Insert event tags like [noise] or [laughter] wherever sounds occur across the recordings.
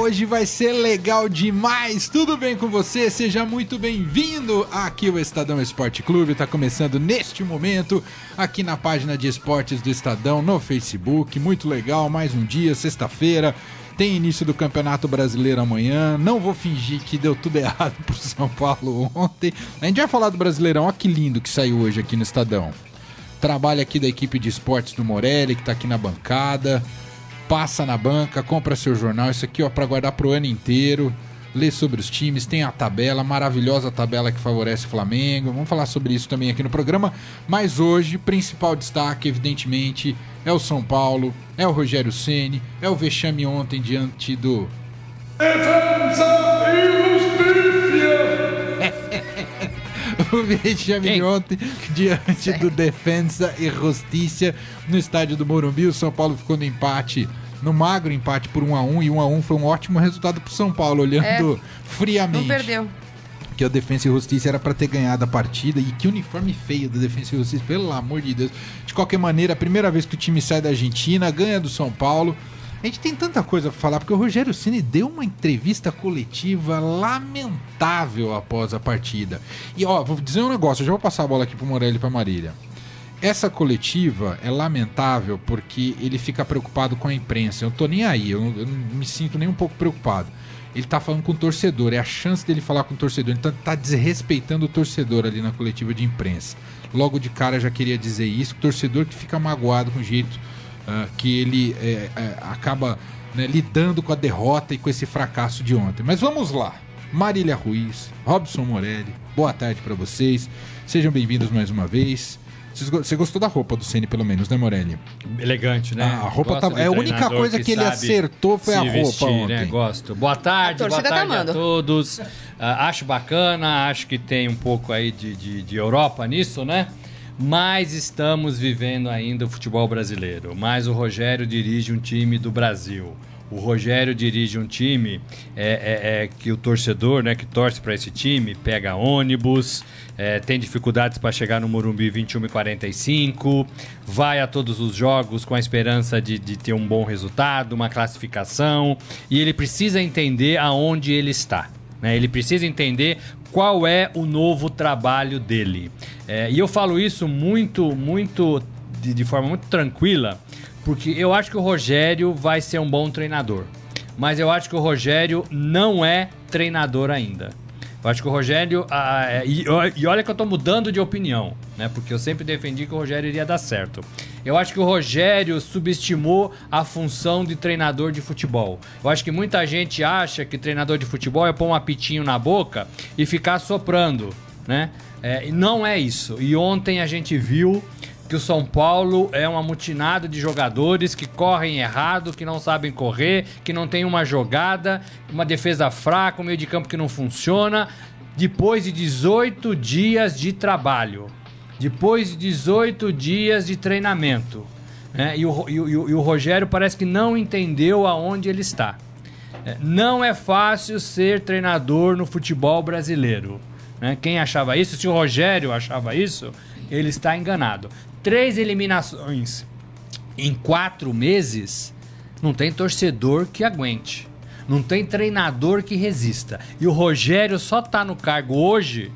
Hoje vai ser legal demais! Tudo bem com você? Seja muito bem-vindo aqui ao Estadão Esporte Clube. Está começando neste momento aqui na página de esportes do Estadão no Facebook. Muito legal, mais um dia, sexta-feira. Tem início do Campeonato Brasileiro amanhã. Não vou fingir que deu tudo [laughs] errado pro São Paulo ontem. A gente vai falar do Brasileirão. Olha que lindo que saiu hoje aqui no Estadão. Trabalho aqui da equipe de esportes do Morelli, que está aqui na bancada passa na banca, compra seu jornal, isso aqui ó para guardar pro ano inteiro. Lê sobre os times, tem a tabela, maravilhosa tabela que favorece o Flamengo. Vamos falar sobre isso também aqui no programa. Mas hoje, principal destaque, evidentemente, é o São Paulo, é o Rogério Ceni, é o vexame ontem diante do Defensa o vexame ontem diante do Defensa e Justiça no estádio do Morumbi. O São Paulo ficou no empate no magro empate por 1 a 1 e 1 a 1 foi um ótimo resultado para São Paulo, olhando é, friamente. Não perdeu. Que o Defensa e Justiça era para ter ganhado a partida e que uniforme feio do Defensa e Justiça, pelo amor de Deus. De qualquer maneira, a primeira vez que o time sai da Argentina, ganha do São Paulo. A gente tem tanta coisa para falar, porque o Rogério Ceni deu uma entrevista coletiva lamentável após a partida. E ó, vou dizer um negócio, eu já vou passar a bola aqui pro Morelli e pra Marília. Essa coletiva é lamentável porque ele fica preocupado com a imprensa. Eu não tô nem aí, eu não, eu não me sinto nem um pouco preocupado. Ele tá falando com o torcedor, é a chance dele falar com o torcedor. Então tá desrespeitando o torcedor ali na coletiva de imprensa. Logo de cara já queria dizer isso. Torcedor que fica magoado com o jeito uh, que ele é, é, acaba né, lidando com a derrota e com esse fracasso de ontem. Mas vamos lá. Marília Ruiz, Robson Morelli, boa tarde para vocês. Sejam bem-vindos mais uma vez. Você gostou da roupa do Ceni pelo menos, né, Morelli? Elegante, né? Ah, a roupa tá... É a única coisa que, que ele acertou foi a roupa vestir, né? ontem. Né? Gosto. Boa tarde, boa tá tarde tá a todos. Uh, acho bacana, acho que tem um pouco aí de, de, de Europa nisso, né? Mas estamos vivendo ainda o futebol brasileiro. Mas o Rogério dirige um time do Brasil o Rogério dirige um time é, é, é que o torcedor, né, que torce para esse time, pega ônibus, é, tem dificuldades para chegar no Morumbi 21 e 45, vai a todos os jogos com a esperança de, de ter um bom resultado, uma classificação, e ele precisa entender aonde ele está. Né? Ele precisa entender qual é o novo trabalho dele. É, e eu falo isso muito, muito de, de forma muito tranquila porque eu acho que o Rogério vai ser um bom treinador. Mas eu acho que o Rogério não é treinador ainda. Eu acho que o Rogério. Ah, é, e, e, olha que eu tô mudando de opinião, né? Porque eu sempre defendi que o Rogério iria dar certo. Eu acho que o Rogério subestimou a função de treinador de futebol. Eu acho que muita gente acha que treinador de futebol é pôr um apitinho na boca e ficar soprando, né? É, não é isso. E ontem a gente viu que o São Paulo é um amutinado de jogadores que correm errado, que não sabem correr, que não tem uma jogada, uma defesa fraca, um meio de campo que não funciona. Depois de 18 dias de trabalho, depois de 18 dias de treinamento, né? e, o, e, o, e o Rogério parece que não entendeu aonde ele está. É, não é fácil ser treinador no futebol brasileiro. Né? Quem achava isso, se o Rogério achava isso, ele está enganado três eliminações em quatro meses, não tem torcedor que aguente. Não tem treinador que resista. E o Rogério só tá no cargo hoje,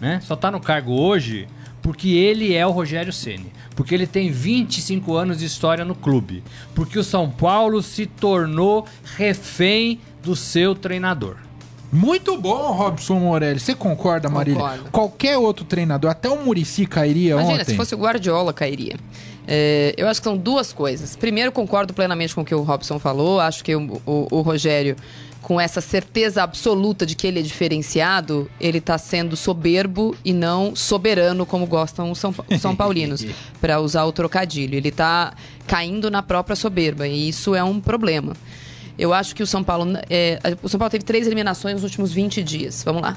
né? Só tá no cargo hoje porque ele é o Rogério Ceni, porque ele tem 25 anos de história no clube, porque o São Paulo se tornou refém do seu treinador. Muito bom, Robson Morelli. Você concorda, Marília? Concordo. Qualquer outro treinador, até o Murici cairia Imagina, ontem. se fosse o Guardiola, cairia. É, eu acho que são duas coisas. Primeiro, concordo plenamente com o que o Robson falou. Acho que o, o, o Rogério, com essa certeza absoluta de que ele é diferenciado, ele está sendo soberbo e não soberano, como gostam os São, os São Paulinos, [laughs] para usar o trocadilho. Ele está caindo na própria soberba e isso é um problema. Eu acho que o São Paulo. É, o São Paulo teve três eliminações nos últimos 20 dias. Vamos lá.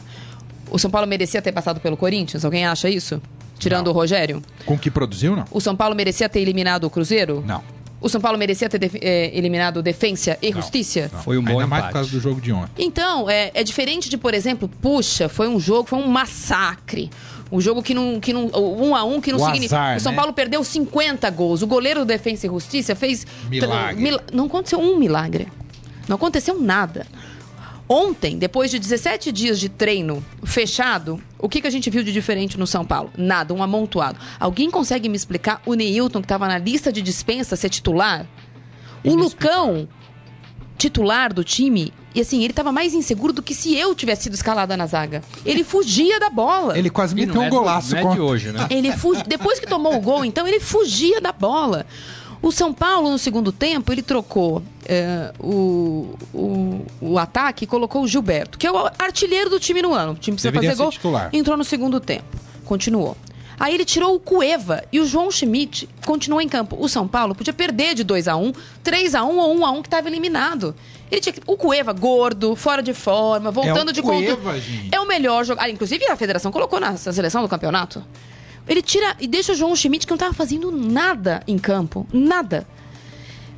O São Paulo merecia ter passado pelo Corinthians? Alguém acha isso? Tirando não. o Rogério? Com o que produziu, não? O São Paulo merecia ter eliminado o Cruzeiro? Não. O São Paulo merecia ter é, eliminado Defensa e Justiça? Foi um bom Ainda empate. mais por causa do jogo de ontem. Então, é, é diferente de, por exemplo, puxa, foi um jogo, foi um massacre. Um jogo que não. Que não um a um que não o significa. Azar, o São né? Paulo perdeu 50 gols. O goleiro do Defensa e Justiça fez. Milagre. Mil, não aconteceu um milagre. Não aconteceu nada. Ontem, depois de 17 dias de treino fechado, o que, que a gente viu de diferente no São Paulo? Nada, um amontoado. Alguém consegue me explicar o Neilton, que estava na lista de dispensa, ser titular? O Lucão, titular do time, e assim, ele estava mais inseguro do que se eu tivesse sido escalada na zaga. Ele fugia da bola. Ele quase meteu um é golaço. Não é de hoje, né? Ele fugi... Depois que tomou o gol, então, ele fugia da bola. O São Paulo, no segundo tempo, ele trocou é, o, o, o, ataque e colocou o Gilberto, que é o artilheiro do time no ano. O time precisa Deveria fazer gol. Titular. Entrou no segundo tempo. Continuou. Aí ele tirou o Cueva e o João Schmidt continuou em campo. O São Paulo podia perder de 2 a 1 3 a 1 ou 1 a 1 que estava eliminado. Ele tinha o Cueva gordo, fora de forma, voltando é de conta. É o melhor jogador. Ah, inclusive a federação colocou na seleção do campeonato. Ele tira e deixa o João Schmidt, que não estava fazendo nada em campo. Nada.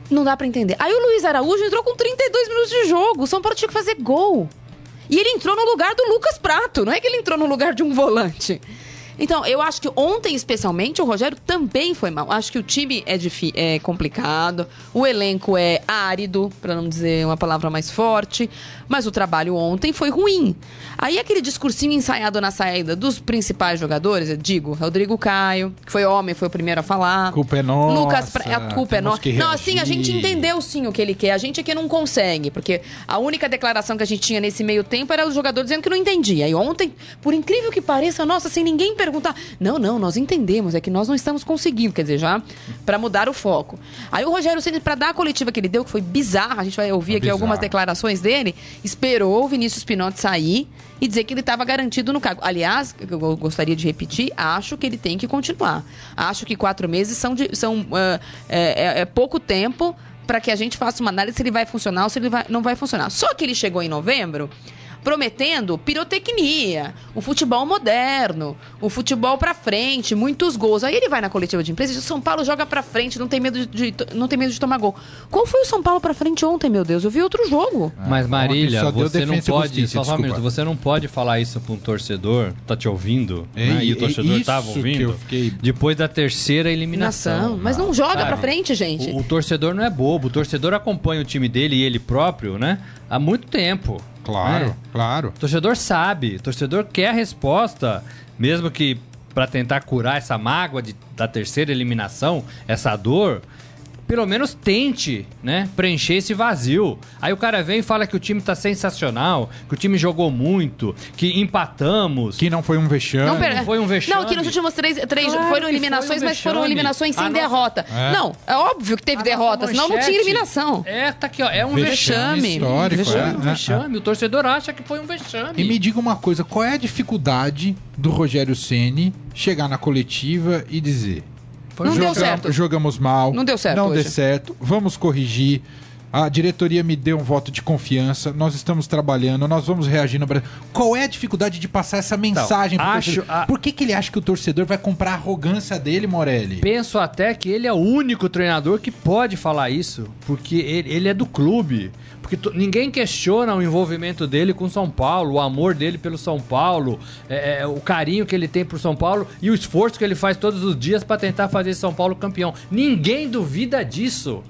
Não dá para entender. Aí o Luiz Araújo entrou com 32 minutos de jogo. O São Paulo tinha que fazer gol. E ele entrou no lugar do Lucas Prato. Não é que ele entrou no lugar de um volante. Então, eu acho que ontem, especialmente, o Rogério também foi mal. Acho que o time é, é complicado, o elenco é árido, para não dizer uma palavra mais forte, mas o trabalho ontem foi ruim. Aí aquele discursinho ensaiado na saída dos principais jogadores, eu digo, Rodrigo Caio, que foi homem, foi o primeiro a falar. Culpa é nossa. Lucas, pra... a culpa é nossa. Não, assim, a gente entendeu sim o que ele quer. A gente é que não consegue, porque a única declaração que a gente tinha nesse meio tempo era os jogadores dizendo que não entendia. E ontem, por incrível que pareça, nossa, sem ninguém perguntar. Não, não, nós entendemos, é que nós não estamos conseguindo, quer dizer, já para mudar o foco. Aí o Rogério Ceni para dar a coletiva que ele deu, que foi bizarra, a gente vai ouvir é aqui bizarro. algumas declarações dele, esperou o Vinícius Pinotti sair e dizer que ele estava garantido no cargo. Aliás, eu gostaria de repetir, acho que ele tem que continuar. Acho que quatro meses são, de, são uh, é, é pouco tempo para que a gente faça uma análise se ele vai funcionar ou se ele vai, não vai funcionar. Só que ele chegou em novembro prometendo pirotecnia, o futebol moderno, o futebol para frente, muitos gols. Aí ele vai na coletiva de imprensa e diz: São Paulo joga para frente, não tem medo de, de, não tem medo de tomar gol. Qual foi o São Paulo para frente ontem, meu Deus? Eu vi outro jogo. Ah, Mas Marília, você não pode, justiça, só um minuto, você não pode falar isso para um torcedor, tá te ouvindo, é, né? e o torcedor estava ouvindo. Fiquei... Depois da terceira eliminação. Mas não joga para frente, gente. O, o torcedor não é bobo, o torcedor acompanha o time dele e ele próprio, né? Há muito tempo. Claro, é. claro. O torcedor sabe, o torcedor quer a resposta, mesmo que para tentar curar essa mágoa de, da terceira eliminação, essa dor, pelo menos tente, né, preencher esse vazio. Aí o cara vem e fala que o time tá sensacional, que o time jogou muito, que empatamos. Que não foi um vexame. Não, pera, não foi um vexame. Não, que nos últimos três, três claro foram eliminações, um mas foram eliminações sem ah, derrota. É. Não, é óbvio que teve a derrota, senão não tinha eliminação. É, tá aqui, ó, é um vexame. vexame. Histórico, vexame, é, um vexame. É, o torcedor acha que foi um vexame. E me diga uma coisa, qual é a dificuldade do Rogério Ceni chegar na coletiva e dizer não deu certo. Jogamos mal. Não deu certo. Não hoje. deu certo. Vamos corrigir. A diretoria me deu um voto de confiança. Nós estamos trabalhando, nós vamos reagir no Brasil. Qual é a dificuldade de passar essa mensagem então, acho a... Por que, que ele acha que o torcedor vai comprar a arrogância dele, Morelli? Penso até que ele é o único treinador que pode falar isso, porque ele, ele é do clube. Porque ninguém questiona o envolvimento dele com São Paulo, o amor dele pelo São Paulo, é, é, o carinho que ele tem por São Paulo e o esforço que ele faz todos os dias para tentar fazer São Paulo campeão. Ninguém duvida disso.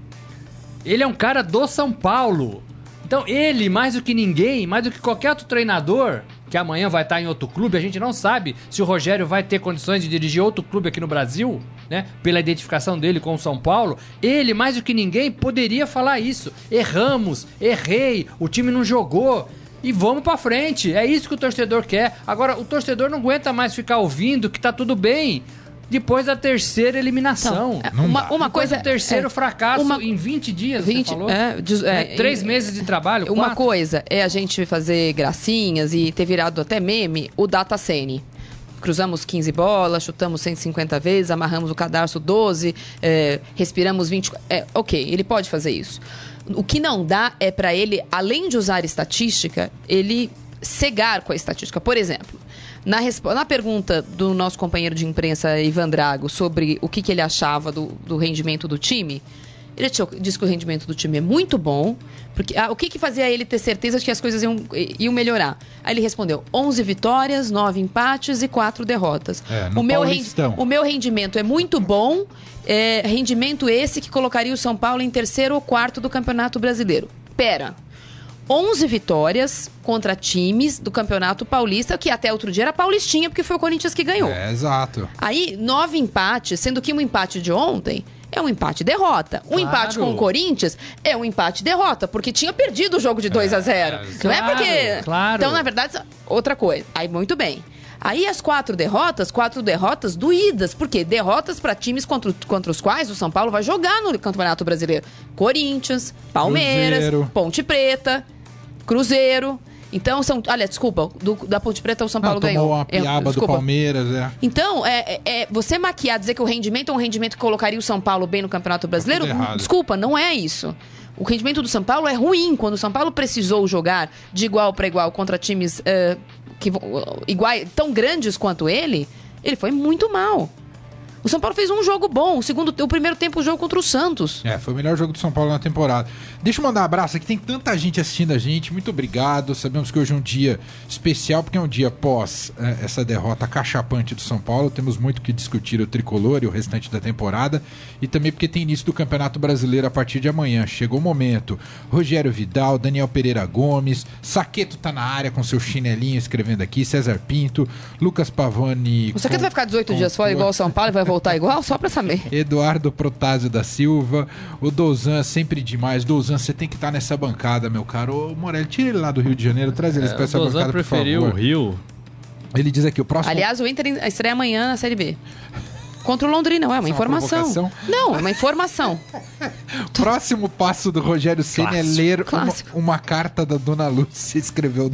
Ele é um cara do São Paulo. Então ele, mais do que ninguém, mais do que qualquer outro treinador, que amanhã vai estar em outro clube, a gente não sabe se o Rogério vai ter condições de dirigir outro clube aqui no Brasil né? Pela identificação dele com o São Paulo, ele, mais do que ninguém, poderia falar isso. Erramos, errei, o time não jogou e vamos para frente. É isso que o torcedor quer. Agora, o torcedor não aguenta mais ficar ouvindo que tá tudo bem. Depois da terceira eliminação. Então, uma, uma coisa. O terceiro é, fracasso uma, em 20 dias. 20, você falou? É, é, é, três meses de trabalho. Uma quatro. coisa é a gente fazer gracinhas e ter virado até meme o Data Sene cruzamos 15 bolas, chutamos 150 vezes, amarramos o cadarço 12, é, respiramos 20. É, ok, ele pode fazer isso. O que não dá é para ele, além de usar estatística, ele cegar com a estatística. Por exemplo, na, na pergunta do nosso companheiro de imprensa, Ivan Drago, sobre o que, que ele achava do, do rendimento do time, Ele diz que o rendimento do time é muito bom. Porque, ah, o que, que fazia ele ter certeza de que as coisas iam, iam melhorar? Aí ele respondeu: 11 vitórias, 9 empates e 4 derrotas. É, o, meu o meu rendimento é muito bom. É, rendimento esse que colocaria o São Paulo em terceiro ou quarto do Campeonato Brasileiro. Pera. 11 vitórias contra times do Campeonato Paulista, que até outro dia era Paulistinha, porque foi o Corinthians que ganhou. É, exato. Aí, nove empates, sendo que um empate de ontem é um empate-derrota. Um claro. empate com o Corinthians é um empate-derrota, porque tinha perdido o jogo de 2 a 0 é, Não claro, é porque. Claro. Então, na verdade, outra coisa. Aí, muito bem. Aí as quatro derrotas, quatro derrotas doídas. Por quê? Derrotas para times contra, contra os quais o São Paulo vai jogar no Campeonato Brasileiro. Corinthians, Palmeiras, Cruzeiro. Ponte Preta, Cruzeiro. Então, são. Olha, desculpa, do, da Ponte Preta o São Paulo Não, ganhou. Tomou uma piaba do Palmeiras, é. Então, é, é, é, você maquiar, dizer que o rendimento é um rendimento que colocaria o São Paulo bem no Campeonato Brasileiro, tá desculpa, não é isso. O rendimento do São Paulo é ruim. Quando o São Paulo precisou jogar de igual para igual contra times uh, que, iguais, tão grandes quanto ele, ele foi muito mal. O São Paulo fez um jogo bom. O segundo, o primeiro tempo, o jogo contra o Santos. É, foi o melhor jogo do São Paulo na temporada. Deixa eu mandar um abraço aqui. Tem tanta gente assistindo a gente. Muito obrigado. Sabemos que hoje é um dia especial, porque é um dia pós é, essa derrota cachapante do São Paulo. Temos muito que discutir o tricolor e o restante da temporada. E também porque tem início do Campeonato Brasileiro a partir de amanhã. Chegou o momento. Rogério Vidal, Daniel Pereira Gomes, Saqueto tá na área com seu chinelinho escrevendo aqui, César Pinto, Lucas Pavani. O Saqueto vai ficar 18 dias fora igual o São Paulo e vai voltar igual? Só pra saber. Eduardo Protásio da Silva. O Douzan, sempre demais. Douzan, você tem que estar tá nessa bancada, meu caro. Ô, Morelli, tira ele lá do Rio de Janeiro, traz ele é, pra essa bancada, preferiu por favor. o Rio. Ele diz aqui, o próximo... Aliás, o Inter estreia amanhã na Série B. Contra o Londrina, não é uma informação. É uma não, é uma informação. [laughs] Próximo passo do Rogério Senna é ler uma, uma, carta da Dona Lúcia, escreveu.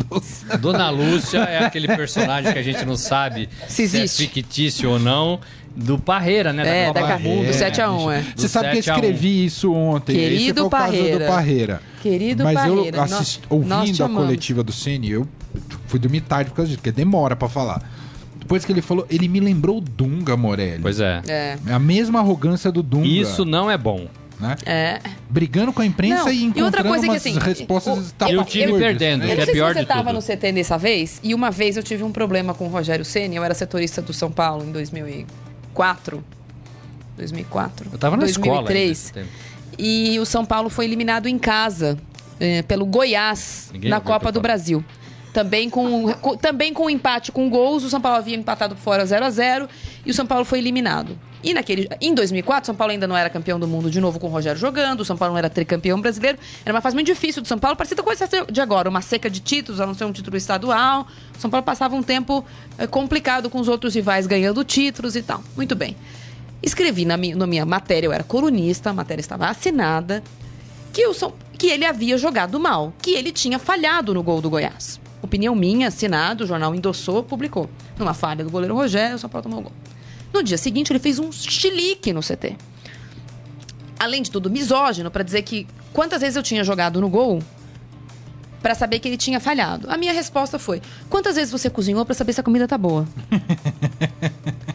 Dona Lúcia é aquele personagem que a gente não sabe se, se é fictício ou não. Do Parreira, né? É, da, da Mundo, do 7x1, é. Você sabe que eu escrevi isso ontem. Querido Esse Parreira. do Parreira. Querido Mas Parreira. eu assist... ouvindo a coletiva do Ceni, eu fui dormir tarde por causa disso, porque demora para falar. Depois que ele falou, ele me lembrou o Dunga, Morelli. Pois é. é. É a mesma arrogância do Dunga. Isso não é bom. Né? É. Brigando com a imprensa não, e encontrando e outra coisa é que, assim, respostas o, eu, tive perdendo, né? eu que é pior se você estava no CT dessa vez, e uma vez eu tive um problema com o Rogério Ceni, eu era setorista do São Paulo em 2004. 2004. Eu tava na 2003. escola. E o São Paulo foi eliminado em casa eh, pelo Goiás Ninguém na Copa do Brasil. Também com, com, também com empate com gols, o São Paulo havia empatado fora 0 a 0 e o São Paulo foi eliminado. E naquele, em 2004, São Paulo ainda não era campeão do mundo de novo com o Rogério jogando, o São Paulo não era tricampeão brasileiro. Era uma fase muito difícil do São Paulo, parecida com essa de agora, uma seca de títulos, a não ser um título estadual. O São Paulo passava um tempo é, complicado com os outros rivais ganhando títulos e tal. Muito bem. Escrevi na minha, na minha matéria, eu era colunista, a matéria estava assinada, que, o São, que ele havia jogado mal, que ele tinha falhado no gol do Goiás. Opinião minha, assinado, o jornal endossou, publicou. Numa falha do goleiro Rogério, o São Paulo tomou o gol. No dia seguinte, ele fez um chilique no CT. Além de tudo, misógino, para dizer que quantas vezes eu tinha jogado no gol para saber que ele tinha falhado. A minha resposta foi: quantas vezes você cozinhou para saber se a comida tá boa? [laughs]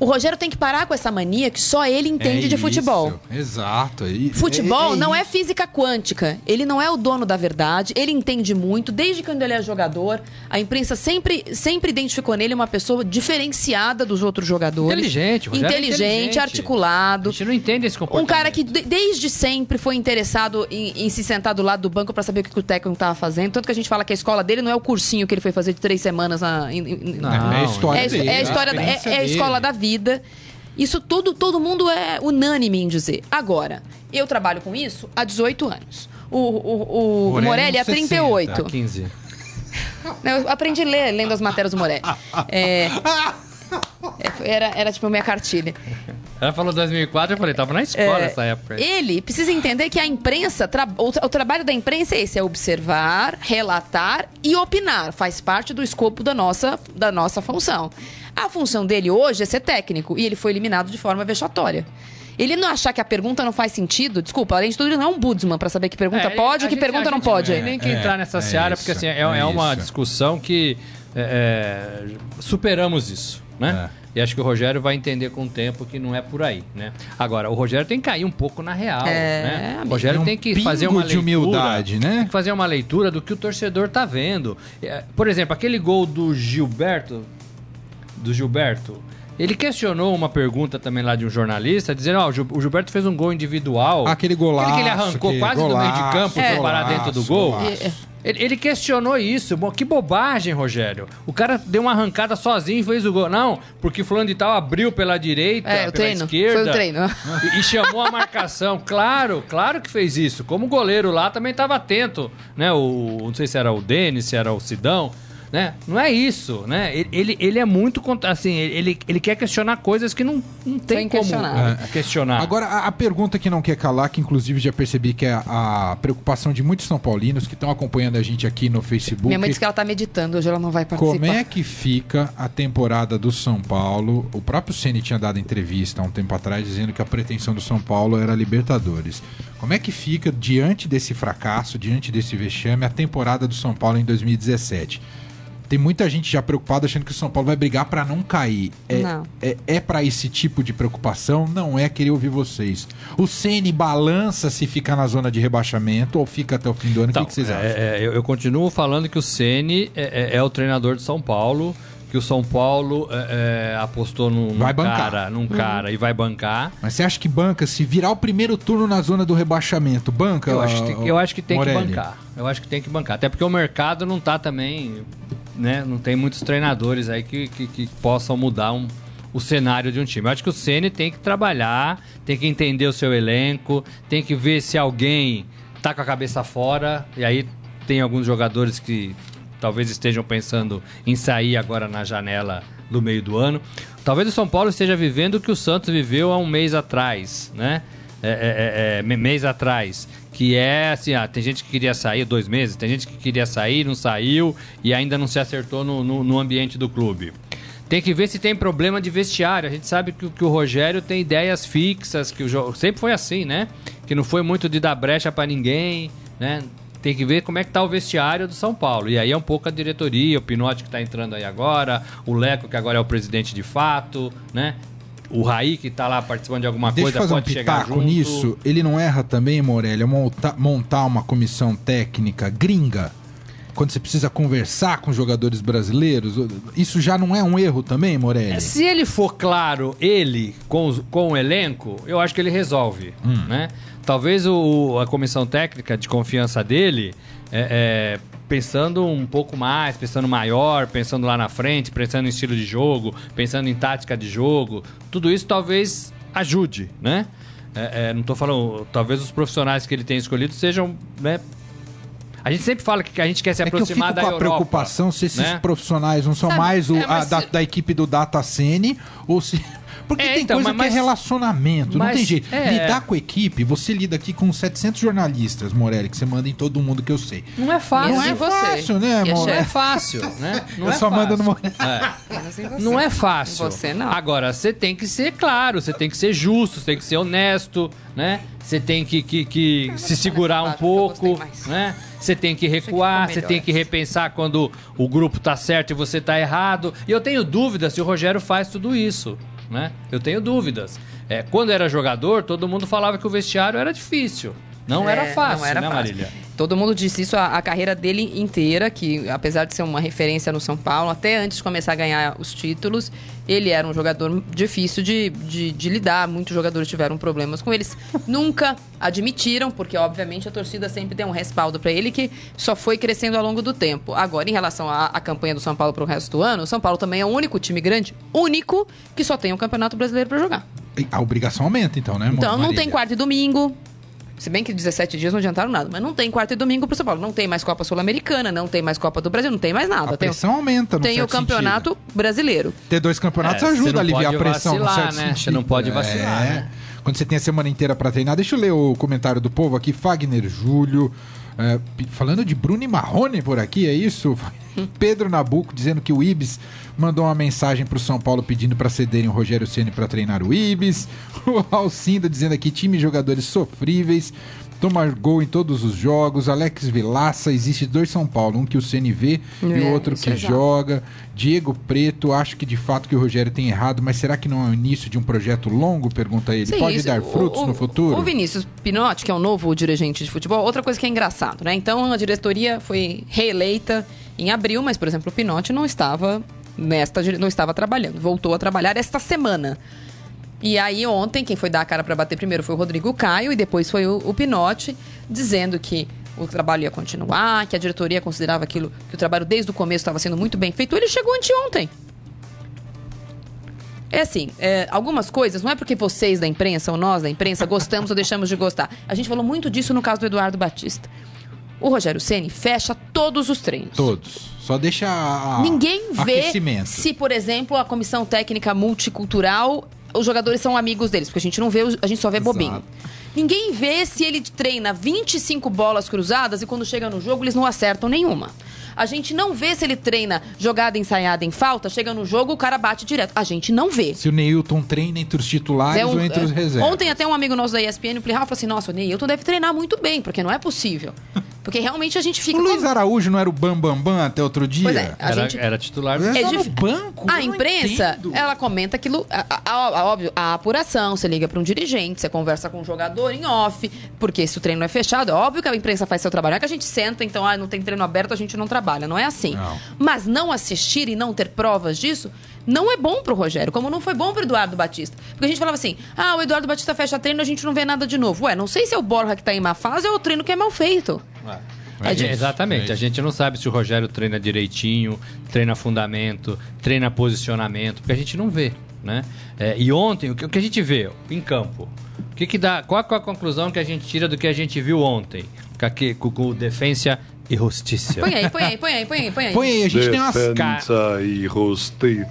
O Rogério tem que parar com essa mania que só ele entende é de futebol. Exato. É, futebol é, é não é física quântica. Ele não é o dono da verdade. Ele entende muito. Desde quando ele é jogador, a imprensa sempre, sempre identificou nele uma pessoa diferenciada dos outros jogadores. Inteligente, Rogério é inteligente, inteligente, articulado. A gente não entende esse comportamento. Um cara que desde sempre foi interessado em, em se sentar do lado do banco para saber o que, o técnico estava fazendo. Tanto que a gente fala que a escola dele não é o cursinho que ele foi fazer de três semanas na. Não, é a história é, dele. É a, história, é, é a escola da vida vida. Isso todo, todo mundo é unânime em dizer. Agora, eu trabalho com isso há 18 anos. O, o, o, o Morelli há 38. Há 15. Eu aprendi a ler lendo as matérias do Morelli. [laughs] É, era, era tipo minha cartilha. Ela falou 2004, eu falei, tava na escola é, essa época. Ele precisa entender que a imprensa, tra o, o, trabalho da imprensa é esse, é observar, relatar e opinar. Faz parte do escopo da nossa, da nossa função. A função dele hoje é ser técnico e ele foi eliminado de forma vexatória. Ele não achar que a pergunta não faz sentido, desculpa, além de tudo, ele não é um Budsman para saber que pergunta é, pode e que gente, pergunta não pode. Não tem nem que entrar é, nessa é seara, porque assim, é, é, é uma discussão que é, superamos isso, né? E acho que o Rogério vai entender com o tempo que não é por aí, né? Agora, o Rogério tem que cair um pouco na real, é, né? O Rogério um tem que fazer uma leitura, humildade, né? Tem que fazer uma leitura do que o torcedor tá vendo. É, por exemplo, aquele gol do Gilberto, do Gilberto, ele questionou uma pergunta também lá de um jornalista, dizendo: Ó, oh, o Gilberto fez um gol individual. Aquele golaço. Aquele que ele arrancou que, quase golaço, no meio de campo é, para parar dentro do gol. Ele, ele, questionou isso. Que bobagem, Rogério. O cara deu uma arrancada sozinho e fez o gol. Não, porque fulano de tal abriu pela direita, é, pela treino. esquerda. Foi o treino. E, e, chamou a marcação. [laughs] Claro, claro que fez isso. Como goleiro lá também estava atento, né? O, não sei se era o Denis, se era o Sidão né? Não é isso, né? Ele, ele é muito assim, ele, ele quer questionar coisas que não, não tem como questionar. É. questionar. Agora a, a, pergunta que não quer calar, que inclusive já percebi que é a, a preocupação de muitos são paulinos que estão acompanhando a gente aqui no Facebook. Minha mãe disse que ela está meditando, hoje ela não vai participar. Como é que fica a temporada do São Paulo? O próprio Ceni tinha dado entrevista há um tempo atrás dizendo que a pretensão do São Paulo era Libertadores. Como é que fica diante desse fracasso, diante desse vexame, a temporada do São Paulo em 2017? Tem muita gente já preocupada achando que o São Paulo vai brigar para não cair. É, não. é, é para esse tipo de preocupação? Não é querer ouvir vocês. O Ceni balança se fica na zona de rebaixamento ou fica até o fim do ano? Então, o que, vocês acham? É, é, eu, eu, continuo falando que o Ceni é, é, é, o treinador de São Paulo que o São Paulo é, é, apostou num, num cara, num uhum. cara e vai bancar. Mas você acha que banca se virar o primeiro turno na zona do rebaixamento? Banca? Eu acho, que, eu acho que tem Morelli. que bancar. Eu acho que tem que bancar. Até porque o mercado não tá também né, não tem muitos treinadores aí que, que, que possam mudar um, o cenário de um time. Eu acho que o Ceni tem que trabalhar, tem que entender o seu elenco, tem que ver se alguém tá com a cabeça fora. E aí tem alguns jogadores que talvez estejam pensando em sair agora na janela do meio do ano. Talvez o São Paulo esteja vivendo o que o Santos viveu há um mês atrás, né? É, é, é, é mês atrás que é assim, ah, tem gente que queria sair dois meses, tem gente que queria sair, não saiu e ainda não se acertou no, no, no ambiente do clube. Tem que ver se tem problema de vestiário. A gente sabe que, que o Rogério tem ideias fixas, que o jogo sempre foi assim, né? Que não foi muito de dar brecha para ninguém, né? Tem que ver como é que tá o vestiário do São Paulo. E aí é um pouco a diretoria, o Pinote que está entrando aí agora, o Leco que agora é o presidente de fato, né? O Raí que está lá participando de alguma Deixa coisa fazer pode um chegar junto. nisso. Ele não erra também, Morelli, é montar, montar uma comissão técnica gringa quando você precisa conversar com jogadores brasileiros? Isso já não é um erro também, Morelli? É, se ele for claro, ele, com, com o elenco, eu acho que ele resolve, hum. né? Talvez o, a comissão técnica de confiança dele é, é, pensando um pouco mais, pensando maior, pensando lá na frente, pensando em estilo de jogo, pensando em tática de jogo, tudo isso talvez ajude, né? É, é, não estou falando, talvez os profissionais que ele tem escolhido sejam, né? A gente sempre fala que a gente quer se é aproximar da Europa. com a preocupação se esses né? profissionais não são Sabe, mais o, é, a, da, da, equipe do Data ou se porque é, tem então, coisa mas, que é relacionamento, mas, não tem jeito. É... Lidar com equipe, você lida aqui com 700 jornalistas, Morelli, que você manda em todo mundo que eu sei. Não é fácil. Não é fácil, né, Morelli? Não é fácil, [laughs] né? Não eu é só fácil. mando no Morelli. É. Não é fácil. Você não. Agora, você tem que ser claro, você tem que ser justo, você tem que ser honesto, né? Você tem que, que, que se segurar um pouco, né? Você tem que recuar, você tem que repensar quando o grupo tá certo e você tá errado. E eu tenho dúvida se o Rogério faz tudo isso né? Eu tenho dúvidas. É, quando era jogador, todo mundo falava que o vestiário era difícil. Não é, era fácil, não era né, fácil. Marília? Todo mundo disse isso a, a, carreira dele inteira, que apesar de ser uma referência no São Paulo, até antes de começar a ganhar os títulos, ele era um jogador difícil de, de, de lidar. Muitos jogadores tiveram problemas com eles. [laughs] Nunca admitiram, porque obviamente a torcida sempre deu um respaldo para ele, que só foi crescendo ao longo do tempo. Agora, em relação à, à campanha do São Paulo para o resto do ano, o São Paulo também é o único time grande, único, que só tem um campeonato brasileiro para jogar. A obrigação aumenta, então, né? Então, não tem quarto e domingo, se bem que 17 dias não adiantaram nada, mas não tem quarta e domingo pro São Paulo. Não tem mais Copa Sul-Americana, não tem mais Copa do Brasil, não tem mais nada. A pressão tem, aumenta, no Tem o campeonato sentido. brasileiro. Ter dois campeonatos é, ajuda a aliviar a pressão, vacilar, no certo né? Você não pode vacilar, é. né? Quando você tem a semana inteira para treinar. Deixa eu ler o comentário do povo aqui. Fagner Júlio. É, falando de Bruno e Marrone por aqui, é isso? [laughs] Pedro Nabuco dizendo que o Ibis mandou uma mensagem para o São Paulo pedindo para cederem o Rogério Ceni para treinar o Ibis. [laughs] O Alcinda dizendo aqui time jogadores sofríveis toma gol em todos os jogos. Alex Vilaça, existe dois São Paulo, um que o CNV é, e o outro que é joga. Diego Preto, acho que de fato que o Rogério tem errado, mas será que não é o início de um projeto longo? Pergunta ele. Sim, Pode isso. dar frutos o, no futuro? O Vinícius Pinotti, que é o novo dirigente de futebol, outra coisa que é engraçado, né? Então a diretoria foi reeleita em abril, mas, por exemplo, o Pinotti não estava nesta não estava trabalhando, voltou a trabalhar esta semana. E aí ontem, quem foi dar a cara para bater primeiro foi o Rodrigo Caio e depois foi o, o Pinotti, dizendo que o trabalho ia continuar, que a diretoria considerava aquilo, que o trabalho desde o começo estava sendo muito bem feito. Ele chegou anteontem. É assim, é, algumas coisas, não é porque vocês da imprensa ou nós da imprensa gostamos ou deixamos de gostar. A gente falou muito disso no caso do Eduardo Batista. O Rogério Ceni fecha todos os treinos. Todos. Só deixa a, Ninguém vê se, por exemplo, a comissão técnica multicultural os jogadores são amigos deles, porque a gente não vê, a gente só vê Exato. bobinho. Ninguém vê se ele treina 25 bolas cruzadas e quando chega no jogo eles não acertam nenhuma. A gente não vê se ele treina jogada ensaiada em falta, chega no jogo, o cara bate direto. A gente não vê. Se o Neilton treina entre os titulares é um, ou entre os reservas. Ontem até um amigo nosso da ESPN, o Plihal, falou assim, nossa, o Neilton deve treinar muito bem, porque não é possível. Porque realmente a gente fica. O Luiz Araújo não era o Bambambam Bam, Bam até outro dia? Pois é, a era, gente... era titular. É dif... no banco. A imprensa, ela comenta aquilo. A, a, a, óbvio, a apuração, você liga para um dirigente, você conversa com um jogador em off, porque se o treino é fechado, é óbvio que a imprensa faz seu trabalho. Não é que a gente senta, então, ah, não tem treino aberto, a gente não trabalha. Não é assim. Não. Mas não assistir e não ter provas disso não é bom pro Rogério, como não foi bom pro Eduardo Batista. Porque a gente falava assim: ah, o Eduardo Batista fecha treino, a gente não vê nada de novo. Ué, não sei se é o Borja que tá em má fase ou o treino que é mal feito. Ué. É exatamente. É a gente não sabe se o Rogério treina direitinho, treina fundamento, treina posicionamento, porque a gente não vê. Né? É, e ontem, o que, o que, a gente vê em campo? O que, que dá, qual, qual a conclusão que a gente tira do que a gente viu ontem? Com, com o Defensa e Justiça. Põe aí, põe aí, põe aí, põe aí. Põe aí, põe aí a gente Defensa tem umas... Defensa e Justiça.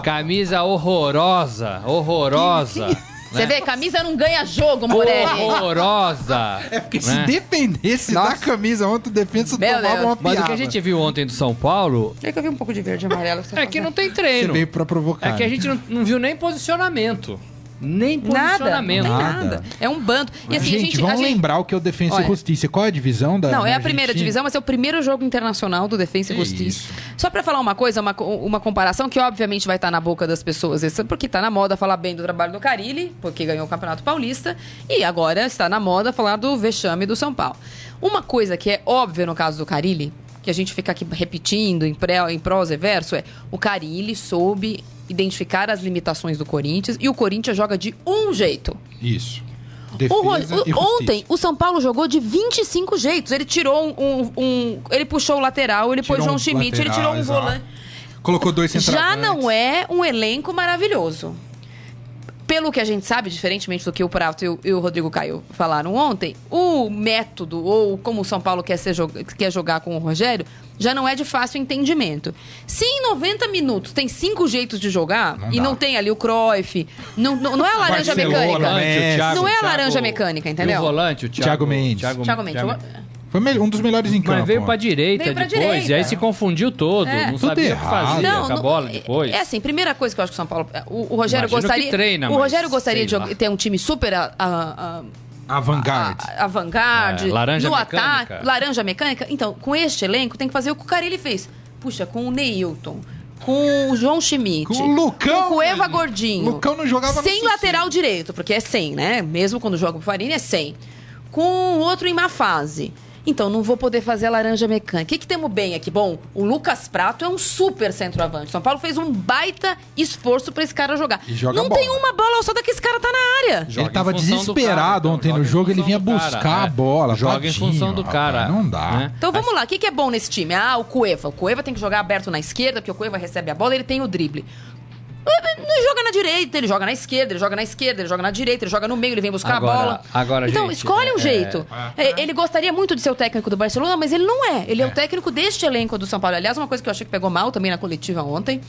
[laughs] Camisa horrorosa, horrorosa. Você né? vê, camisa não ganha jogo, Morelli. Horrorosa. É porque né? se dependesse Nossa. da camisa ontem, o defesa Meu tomava Deus. uma piada. Mas o que a gente viu ontem do São Paulo... É que eu vi um pouco de verde e amarelo. É que não tem treino. Você veio pra provocar. É que a gente não, não viu nem posicionamento. Nem posicionamento. Nada, nada. É um bando. E assim, gente, a gente, vamos a gente... lembrar o que é o Defensa Olha, e Justiça. Qual é a divisão da Não, é a primeira divisão, mas é o primeiro jogo internacional do Defensa e Justiça. Isso. Só para falar uma coisa, uma, uma comparação que obviamente vai estar tá na boca das pessoas, porque está na moda falar bem do trabalho do Carilli, porque ganhou o Campeonato Paulista, e agora está na moda falar do vexame do São Paulo. Uma coisa que é óbvia no caso do Carilli, que a gente fica aqui repetindo em, pré, em prosa e verso, é o Carilli soube identificar as limitações do Corinthians e o Corinthians joga de um jeito. Isso. O, ontem, o São Paulo jogou de 25 jeitos. Ele tirou um. um, um ele puxou o lateral, ele tirou pôs João Schmidt, lateral, ele tirou um exato. volante. Colocou dois centravantes. Já não é um elenco maravilhoso. Pelo que a gente sabe, diferentemente do que o Prato e o, e o Rodrigo Caio falaram ontem, o método, ou como o São Paulo quer, ser, quer jogar com o Rogério, já não é de fácil entendimento. Se em 90 minutos tem cinco jeitos de jogar não e dá. não tem ali o Cruyff, não, não, não é a laranja mecânica. Volante, Thiago, não é a laranja Thiago, mecânica, entendeu? O volante, o Thiago, Thiago Mendes. Thiago, Thiago Mendes. Foi um dos melhores em campo. Mas veio pra direita veio pra depois, direita. e aí se confundiu todo. É. Não Tudo sabia errado. o que fazer não, com a bola depois. É assim, primeira coisa que eu acho que o São Paulo... O, o Rogério Imagino gostaria... Treina, o Rogério gostaria de ter um time super... A, a, Avant-garde. Avant-garde. É, laranja no mecânica. Ataque, laranja mecânica. Então, com este elenco, tem que fazer o que o Carilli fez. Puxa, com o Neilton, com o João Schmidt. Com o Lucão. Com o Eva Gordinho. O Lucão não jogava Sem lateral direito, porque é sem, né? Mesmo quando joga o Farini, é sem. Com o outro em má fase. Então, não vou poder fazer a laranja mecânica. O que, que temos bem aqui? Bom, o Lucas Prato é um super centroavante. São Paulo fez um baita esforço para esse cara jogar. não tem uma bola só que esse cara tá na área. Joga ele tava desesperado cara, ontem no jogo, ele vinha buscar cara, a é. bola. Joga Tadinho, em função do cara. Rapaz, não dá. Né? Então vamos lá, o que, que é bom nesse time? Ah, o Cueva. O Cueva tem que jogar aberto na esquerda, porque o Cueva recebe a bola ele tem o drible. Ele joga na direita, ele joga na esquerda, ele joga na esquerda, ele joga na direita, ele joga no meio, ele vem buscar agora, a bola. Agora, então, gente, escolhe um é, jeito. É, é, ele gostaria muito de ser o técnico do Barcelona, mas ele não é. Ele é, o é. técnico deste elenco do São Paulo. Aliás, uma coisa que eu achei que pegou mal também na coletiva ontem.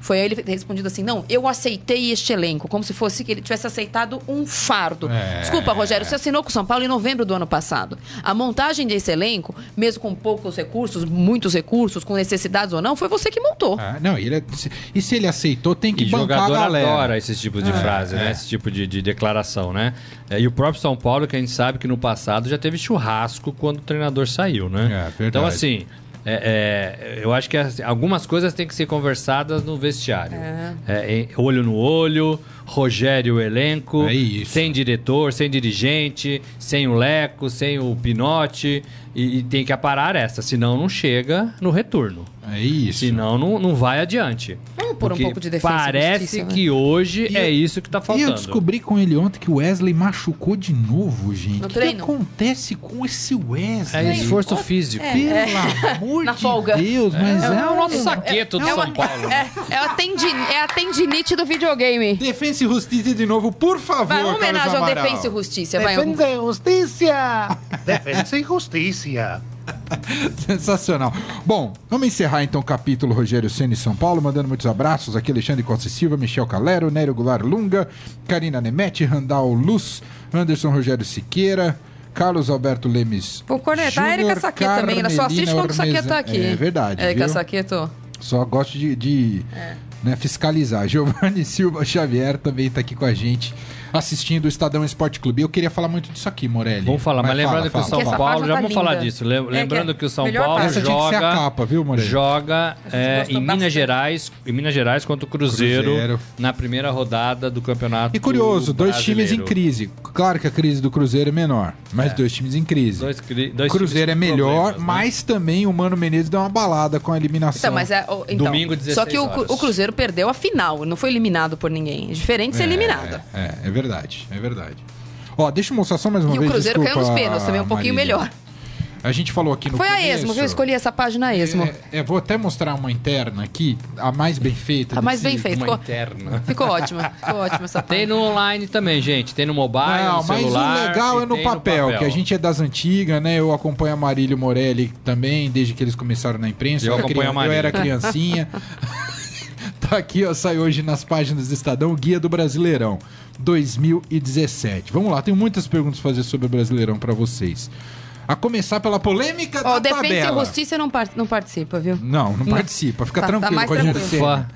Foi ele respondido assim: não, eu aceitei este elenco, como se fosse que ele tivesse aceitado um fardo. É... Desculpa, Rogério, você assinou com o São Paulo em novembro do ano passado. A montagem desse elenco, mesmo com poucos recursos, muitos recursos, com necessidades ou não, foi você que montou. Ah, não, ele, é, e se ele aceitou, tem que e bancar jogador a galera. adora esse tipo de é, frase, né? Esse tipo de, de declaração, né? É, e o próprio São Paulo, que a gente sabe que no passado já teve churrasco quando o treinador saiu, né? É, então, assim, é, é, eu acho que algumas coisas têm que ser conversadas no vestiário. É. É, olho no olho, Rogério elenco, é sem diretor, sem dirigente, sem o Leco, sem o Pinote. E, e tem que aparar essa, senão não chega no retorno. É isso. Senão não, não vai adiante. Vamos pôr um pouco de defesa Parece justiça, né? que hoje e é isso que tá faltando. E eu descobri com ele ontem que o Wesley machucou de novo, gente. O que, que, acontece com esse Wesley? É esforço é, físico. É, Pelo é. amor [laughs] Na de folga. Deus, mas é, é o nosso saqueto do São Paulo. É, é, a tendin, é a tendinite do videogame. Defensa e Justiça de novo, por favor, Vai, uma homenagem ao Defensa e Justiça. Defensa e Justiça! Defensa e Justiça. [laughs] Sensacional. Bom, vamos encerrar então o capítulo Rogério Senna e São Paulo, mandando muitos abraços aqui, Alexandre Costa Silva, Michel Calero, Nério Goulart Lunga, Karina Nemete, Randall Luz, Anderson Rogério Siqueira, Carlos Alberto Lemes. Vou cornetar a Erika Saqueta também, ela só assiste quando o Saqueta tá aqui. É verdade. Erika Saqueto. Só gosto de, de é. né, fiscalizar. Giovanni Silva Xavier também está aqui com a gente assistindo o Estadão Esporte Clube. Eu queria falar muito disso aqui, Morelli. Vamos falar, mas, mas lembrando fala, que fala. o São Paulo, já tá vamos linda. falar disso. Lembrando é que, que, o São Paulo joga, capa, viu, Morelli? joga é, em Minas Gerais, em Minas Gerais contra o Cruzeiro, Cruzeiro, na primeira rodada do campeonato. E curioso, dois times em crise. Claro que a crise do Cruzeiro é menor, mas é. dois times em crise. Dois, dois Cruzeiro é melhor, né? mas também o Mano Menezes deu uma balada com a eliminação. Então, mas é, então, Domingo 16 Só que o, o, Cruzeiro perdeu a final, não foi eliminado por ninguém. É diferente de ser é, eliminado. É, é verdade, é verdade. Ó, deixa eu mostrar só mais uma e vez. E o Cruzeiro caiu nos pênaltis também, um pouquinho Marília. melhor. A gente falou aqui no Foi começo, a Esmo, viu? Eu escolhi essa página Esmo. É, é, vou até mostrar uma interna aqui, a mais bem feita. A mais bem feita. Ficou, interna. ficou ótima. Ficou ótima essa página. Tem no online também, gente. Tem no mobile, Não, no celular. mas o legal é no papel, no papel, que a gente é das antigas, né? Eu acompanho a Marília Morelli também, desde que eles começaram na imprensa. Eu, eu, acompanho criança, a eu era criancinha. [laughs] tá aqui, ó, sai hoje nas páginas do Estadão, Guia do Brasileirão 2017. Vamos lá, tenho muitas perguntas a fazer sobre o Brasileirão para vocês. A começar pela polêmica oh, da Defesa tabela. Defesa e Justiça não, par não participa, viu? Não, não participa. Fica tá, tá tranquilo, tá Rogério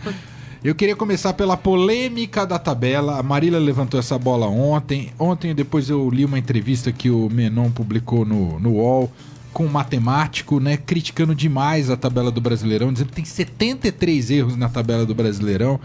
Eu queria começar pela polêmica da tabela. A Marília levantou essa bola ontem. Ontem, depois eu li uma entrevista que o Menon publicou no, no UOL com um matemático, né, criticando demais a tabela do Brasileirão, dizendo que tem 73 erros na tabela do Brasileirão.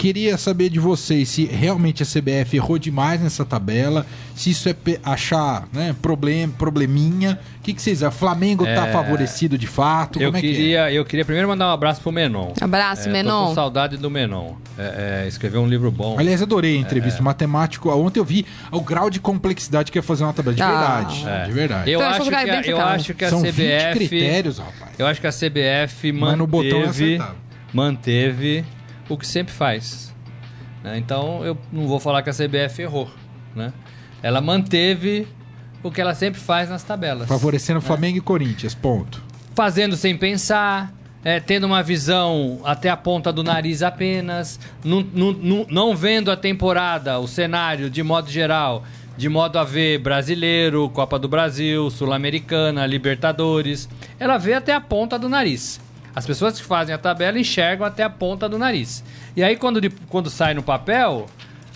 Queria saber de vocês se realmente a CBF errou demais nessa tabela, se isso é achar né, problem, probleminha. O que, que vocês acham? Flamengo está é... favorecido de fato? Eu, é queria, é? eu queria primeiro mandar um abraço pro Menon. Abraço, é, Menon. Tô com saudade do Menon. É, é, escreveu um livro bom. Aliás, adorei a entrevista. É. Matemático. Ontem eu vi o grau de complexidade que é fazer uma tabela. De ah. verdade. De verdade. Eu, então, acho, que, eu acho que a São CBF. critérios, rapaz. Eu acho que a CBF manteve, manteve o que sempre faz. Né? Então eu não vou falar que a CBF errou. Né? Ela manteve o que ela sempre faz nas tabelas. Favorecendo né? Flamengo e Corinthians, ponto. Fazendo sem pensar, é, tendo uma visão até a ponta do nariz apenas, não, não, não vendo a temporada, o cenário de modo geral, de modo a ver brasileiro, Copa do Brasil, Sul-Americana, Libertadores. Ela vê até a ponta do nariz. As pessoas que fazem a tabela enxergam até a ponta do nariz. E aí, quando, quando sai no papel,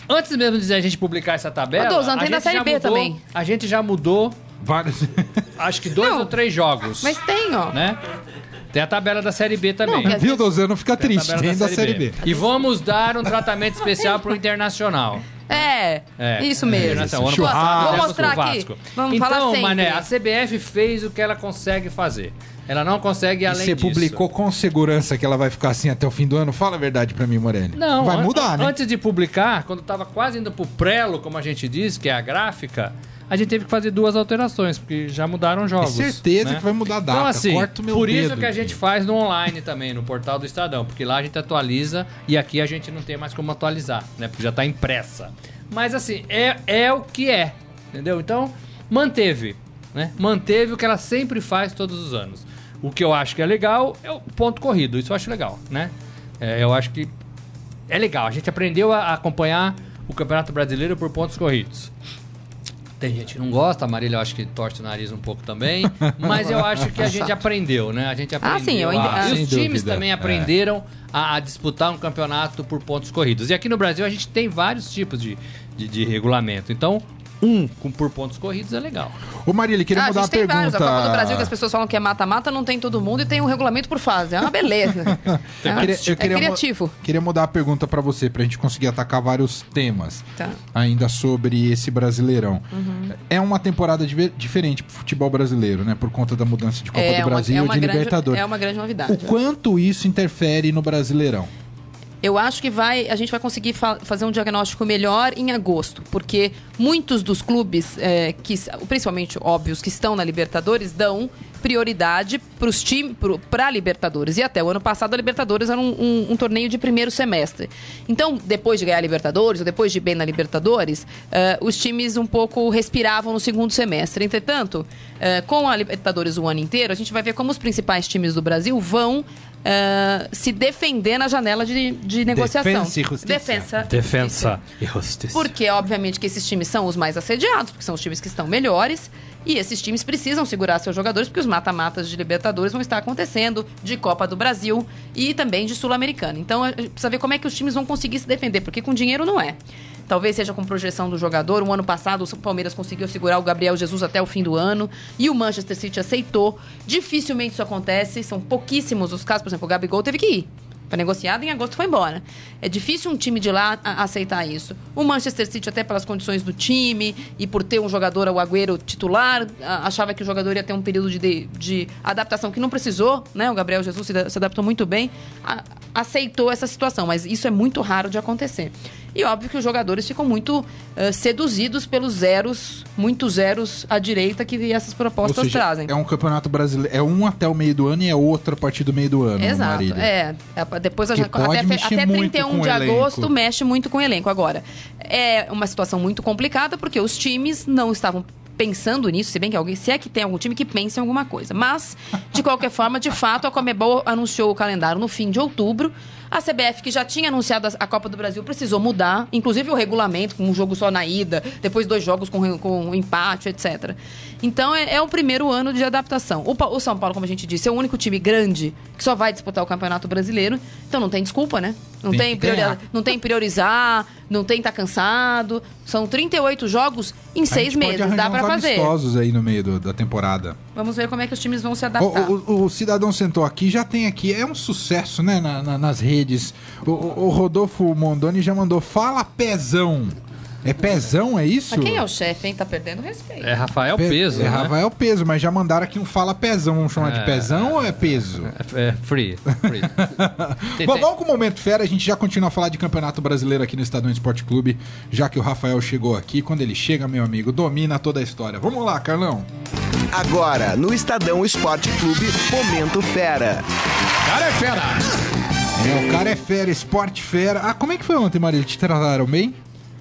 antes mesmo de a gente publicar essa tabela. Ô, tem na Série B mudou, também. A gente já mudou. Vários. [laughs] Acho que dois Não, ou três jogos. Mas tem, ó. Né? Tem a tabela da Série B também. Não, viu, Dozano? Não fica triste. Tem, tem da, Série, B. B. E vamos dar um tratamento especial pro [laughs] Internacional. É, é, isso mesmo. É, ano passado, Vou mostrar aqui. Vamos então, falar sempre. Mané, a CBF fez o que ela consegue fazer. Ela não consegue além e você publicou com segurança que ela vai ficar assim até o fim do ano? Fala a verdade para mim, Morelli. Não, vai mudar, né? Antes de publicar, quando tava quase indo pro prelo, como a gente diz, que é a gráfica, a gente teve que fazer duas alterações, porque já mudaram jogos. É certeza né? que vai mudar a data. Então, assim, Corta o meu por dedo, isso que a gente faz no online também, no portal do Estadão, porque lá a gente atualiza e aqui a gente não tem mais como atualizar, né? Porque já tá impressa. Mas assim, é, é o que é, entendeu? Então, manteve, né? Manteve o que ela sempre faz todos os anos. O que eu acho que é legal é o ponto corrido, isso eu acho legal, né? É, eu acho que é legal. A gente aprendeu a acompanhar o Campeonato Brasileiro por pontos corridos. Tem gente que não gosta, a Marília eu acho que torce o nariz um pouco também, [laughs] mas eu acho que a gente aprendeu, né? A gente aprendeu. Ah, sim, eu ainda... a... E os times dúvida. também é. aprenderam é. a, a, disputar um campeonato por pontos corridos. E aqui no Brasil a gente tem vários tipos de, de, de regulamento. Então, um com, por pontos corridos é legal. Ô Marília, queria ah, mudar a, a pergunta. Vários. A Copa do Brasil que as pessoas falam que é mata-mata, não tem todo mundo e tem um regulamento por fase. É uma beleza. [laughs] é, eu queria, eu queria é criativo. Queria mudar a pergunta para você, pra gente conseguir atacar vários temas tá. ainda sobre esse Brasileirão. Uhum. É uma temporada diferente pro futebol brasileiro, né? Por conta da mudança de Copa é do Brasil e é de grande, Libertadores. É uma grande novidade. O quanto isso interfere no Brasileirão? Eu acho que vai, a gente vai conseguir fa fazer um diagnóstico melhor em agosto, porque muitos dos clubes, é, que, principalmente óbvios, que estão na Libertadores, dão prioridade para os times, para a Libertadores. E até o ano passado a Libertadores era um, um, um, torneio de primeiro semestre. Então, depois de ganhar a Libertadores, ou depois de bem na Libertadores, uh, os times um pouco respiravam no segundo semestre. Entretanto, uh, com a Libertadores o ano inteiro, a gente vai ver como os principais times do Brasil vão uh, se defender na janela de, de negociação. Defensa e justiça. Defensa, Defensa e justiça. Porque, obviamente, que esses times são os mais assediados, porque são os times que estão melhores. E esses times precisam segurar seus jogadores, porque os mata-matas de Libertadores vão estar acontecendo, de Copa do Brasil e também de Sul-Americana. Então, precisa ver como é que os times vão conseguir se defender, porque com dinheiro não é. Talvez seja com projeção do jogador. Um ano passado, o Palmeiras conseguiu segurar o Gabriel Jesus até o fim do ano e o Manchester City aceitou. Dificilmente isso acontece, são pouquíssimos os casos. Por exemplo, o Gabigol teve que ir foi negociado em agosto foi embora. É difícil um time de lá aceitar isso. O Manchester City, até pelas condições do time e por ter um jogador, o Agüero, titular, achava que o jogador ia ter um período de, de adaptação que não precisou, né? O Gabriel Jesus se, se adaptou muito bem, a, aceitou essa situação, mas isso é muito raro de acontecer. E óbvio que os jogadores ficam muito uh, seduzidos pelos zeros, muitos zeros à direita que essas propostas seja, trazem. É um campeonato brasileiro, é um até o meio do ano e é outro a partir do meio do ano. Exato. É, é, depois a, até, até 31 de agosto mexe muito com o elenco. Agora, é uma situação muito complicada porque os times não estavam pensando nisso, se bem que alguém, se é que tem algum time que pense em alguma coisa. Mas, de qualquer [laughs] forma, de fato, a Comebol anunciou o calendário no fim de outubro. A CBF, que já tinha anunciado a Copa do Brasil, precisou mudar, inclusive o regulamento, com um jogo só na ida, depois dois jogos com, com empate, etc. Então é, é o primeiro ano de adaptação. O, o, São Paulo, como a gente disse, é o único time grande que só vai disputar o Campeonato Brasileiro. Então não tem desculpa, né? Não tem, tem priori não tem priorizar, não tem estar tá cansado. São 38 jogos em seis meses, dá para fazer. amistosos aí no meio do, da temporada. Vamos ver como é que os times vão se adaptar. O, o, o Cidadão sentou aqui, já tem aqui, é um sucesso, né, na, na, nas redes. O, o Rodolfo Mondoni já mandou, fala pezão. É pezão, é isso? Mas quem é o chefe, hein? Tá perdendo respeito. É Rafael Pe Peso, É né? Rafael Peso, mas já mandaram aqui um fala pezão. Vamos chamar é, de pezão ou é peso? É, é free. free. [laughs] Bom, vamos com o Momento Fera. A gente já continua a falar de Campeonato Brasileiro aqui no Estadão Esporte Clube, já que o Rafael chegou aqui. Quando ele chega, meu amigo, domina toda a história. Vamos lá, Carlão. Agora, no Estadão Esporte Clube, Momento Fera. Cara é fera! É, o cara é fera, esporte fera. Ah, como é que foi ontem, Maria? Te trataram bem?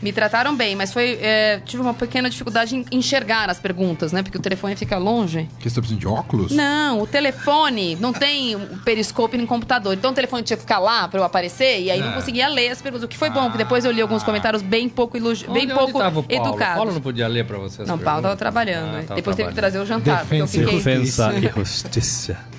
Me trataram bem, mas foi. É, tive uma pequena dificuldade em enxergar as perguntas, né? Porque o telefone fica longe. Que você tá precisando de óculos? Não, o telefone não tem periscope no computador. Então o telefone tinha que ficar lá pra eu aparecer e aí é. não conseguia ler as perguntas. O que foi bom, porque depois eu li alguns comentários bem pouco, elogi... bem pouco educados. O Paulo não podia ler pra vocês? Não, o Paulo tava trabalhando. Ah, tava depois trabalhando. teve que trazer o jantar. Defensa, porque eu fiquei... [laughs] Defensa e justiça.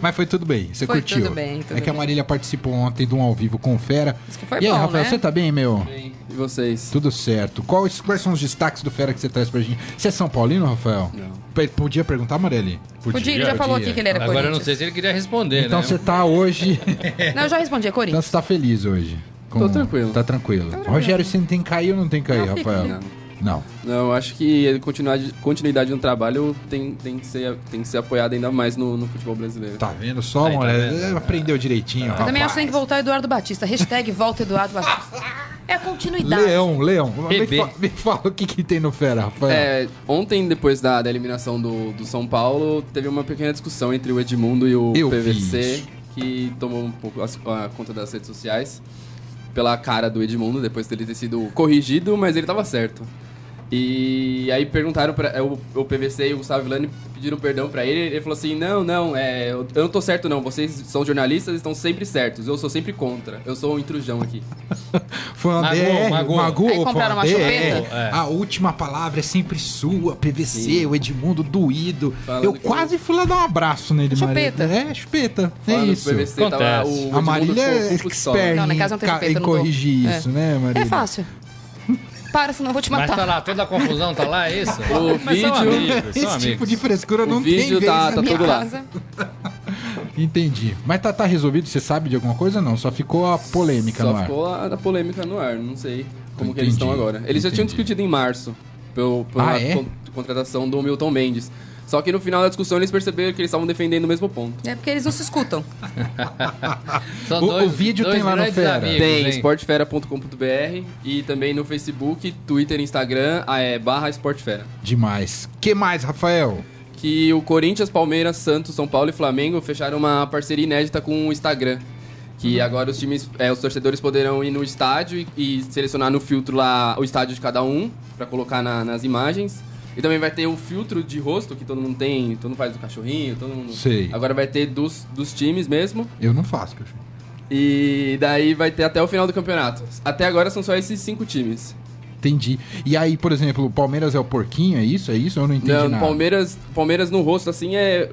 Mas foi tudo bem, você foi curtiu. Tudo bem, tudo é que a Marília participou ontem de um ao vivo com o Fera. Isso que foi e aí, bom, Rafael, né? você tá bem, meu? Bem. E vocês? Tudo certo. Quais, quais são os destaques do Fera que você traz pra gente? Você é São Paulino, Rafael? Não. Podia perguntar, Mareli? Podia, Podia ele já falou aqui que ele era Agora eu não sei se ele queria responder, Então né? você tá hoje... [laughs] não, eu já respondi, é Corinthians. Então você tá feliz hoje? Com... Tô tranquilo. Tá tranquilo. Rogério, você tem que cair ou não tem que cair, não, Rafael? Não. Não. Não, acho que continuidade, continuidade no trabalho tem, tem, que ser, tem que ser apoiada ainda mais no, no futebol brasileiro. Tá vendo só, Aí, tá Aprendeu direitinho, Eu rapaz. também acho que tem que voltar Eduardo Batista. Hashtag volta Eduardo Batista. É a continuidade. Leão, Leão. Me, fa me, fala o que, que tem no Fera, Rafael. É, ontem, depois da, da eliminação do, do São Paulo, teve uma pequena discussão entre o Edmundo e o Eu PVC, que tomou um pouco a, a conta das redes sociais pela cara do Edmundo, depois dele ter sido corrigido, mas ele tava certo. E aí perguntaram para é, o, o PVC e o Gustavo Villani pediram perdão para ele. Ele falou assim: Não, não, é, eu não tô certo, não. Vocês são jornalistas estão sempre certos. Eu sou sempre contra. Eu sou um intrujão aqui. [laughs] foi uma Magu, DR, Magu. Magu aí compraram uma chupeta. É. A última palavra é sempre sua, PVC, Sim. o Edmundo doído. Falando eu quase fui lá dar um abraço nele, Chupeta. É, chupeta. É Falando isso. PVC, tava o a Marília é expert não, em, em corrigir isso, é. né, Marília? É fácil. Para, senão eu vou te matar. Mas tá lá, toda a confusão tá lá, é isso? [laughs] O Mas vídeo... São amigos, Esse são tipo de frescura o não vídeo tem tá, tá tudo lá. [laughs] Entendi. Mas tá, tá resolvido? Você sabe de alguma coisa não? Só ficou a polêmica Só no ar. Só ficou a, a, polêmica no ar. Não sei como que eles estão agora. Eles Entendi. já tinham discutido em março. Pelo, pela ah, é? contratação do Milton Mendes. Só que no final da discussão eles perceberam que eles estavam defendendo o mesmo ponto. É porque eles não se escutam. [laughs] o, dois, o, vídeo tem lá no Fera. Amigos, tem, esportefera.com.br e também no Facebook, Twitter, Instagram, é, barra Esportefera. Demais. que mais, Rafael? Que o Corinthians, Palmeiras, Santos, São Paulo e Flamengo fecharam uma parceria inédita com o Instagram. Que uhum. agora os times, é, os torcedores poderão ir no estádio e, e, selecionar no filtro lá o estádio de cada um, para colocar na, nas imagens. E também vai ter o filtro de rosto que todo mundo tem, todo mundo faz do cachorrinho, todo mundo. Sei. Agora vai ter dos, dos times mesmo. Eu não faço cachorrinho. E daí vai ter até o final do campeonato. Até agora são só esses cinco times. Entendi. E aí, por exemplo, o Palmeiras é o porquinho, é isso? É isso? Eu não entendi não, nada. Palmeiras, Palmeiras no rosto, assim, é...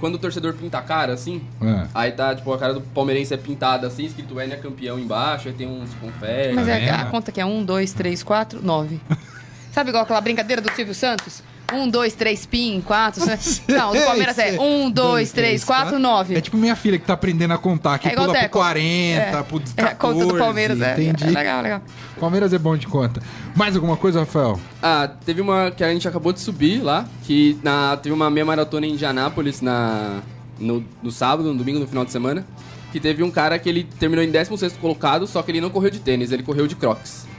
Quando o torcedor pinta a cara, assim, é. aí tá, tipo, a cara do palmeirense é pintada assim, escrito N é campeão embaixo, aí tem uns confetes. Mas é, a conta que é um, dois, três, quatro, nove. [laughs] Sabe igual aquela brincadeira do Silvio Santos? Um, dois, três, pin, quatro. [laughs] Não, do Palmeiras é um, dois, três, quatro, nove. É tipo minha filha que tá aprendendo a contar, que é pula pro 40, é. pro 14. [laughs] É, a conta do Palmeiras, é. Entendi. É legal, legal. Palmeiras é bom de conta. Mais alguma coisa, Rafael? Ah, teve uma que a gente acabou de subir lá, que na, teve uma meia maratona em Indianápolis na, no, no sábado, no domingo, no final de semana. Que teve um cara que ele terminou em 16 colocado, só que ele não correu de tênis, ele correu de crocs.